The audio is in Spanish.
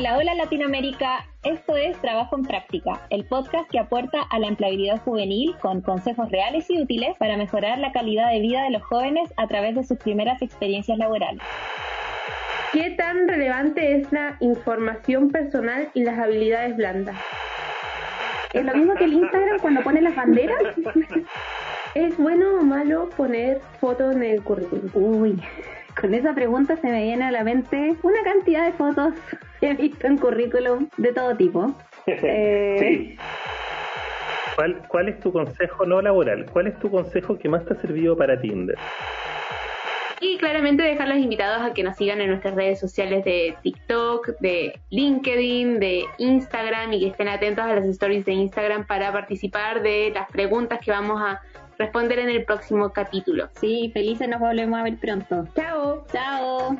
Hola, hola Latinoamérica. Esto es Trabajo en Práctica, el podcast que aporta a la empleabilidad juvenil con consejos reales y útiles para mejorar la calidad de vida de los jóvenes a través de sus primeras experiencias laborales. ¿Qué tan relevante es la información personal y las habilidades blandas? Es lo mismo que el Instagram cuando pone las banderas. ¿Es bueno o malo poner fotos en el currículum? Uy, con esa pregunta se me viene a la mente una cantidad de fotos que he visto en currículum de todo tipo. Eh, ¿Cuál, ¿Cuál es tu consejo no laboral? ¿Cuál es tu consejo que más te ha servido para Tinder? Y claramente dejarlos invitados a que nos sigan en nuestras redes sociales de TikTok, de LinkedIn, de Instagram y que estén atentos a las stories de Instagram para participar de las preguntas que vamos a responder en el próximo capítulo. Sí, felices nos volvemos a ver pronto. Chao. Chao.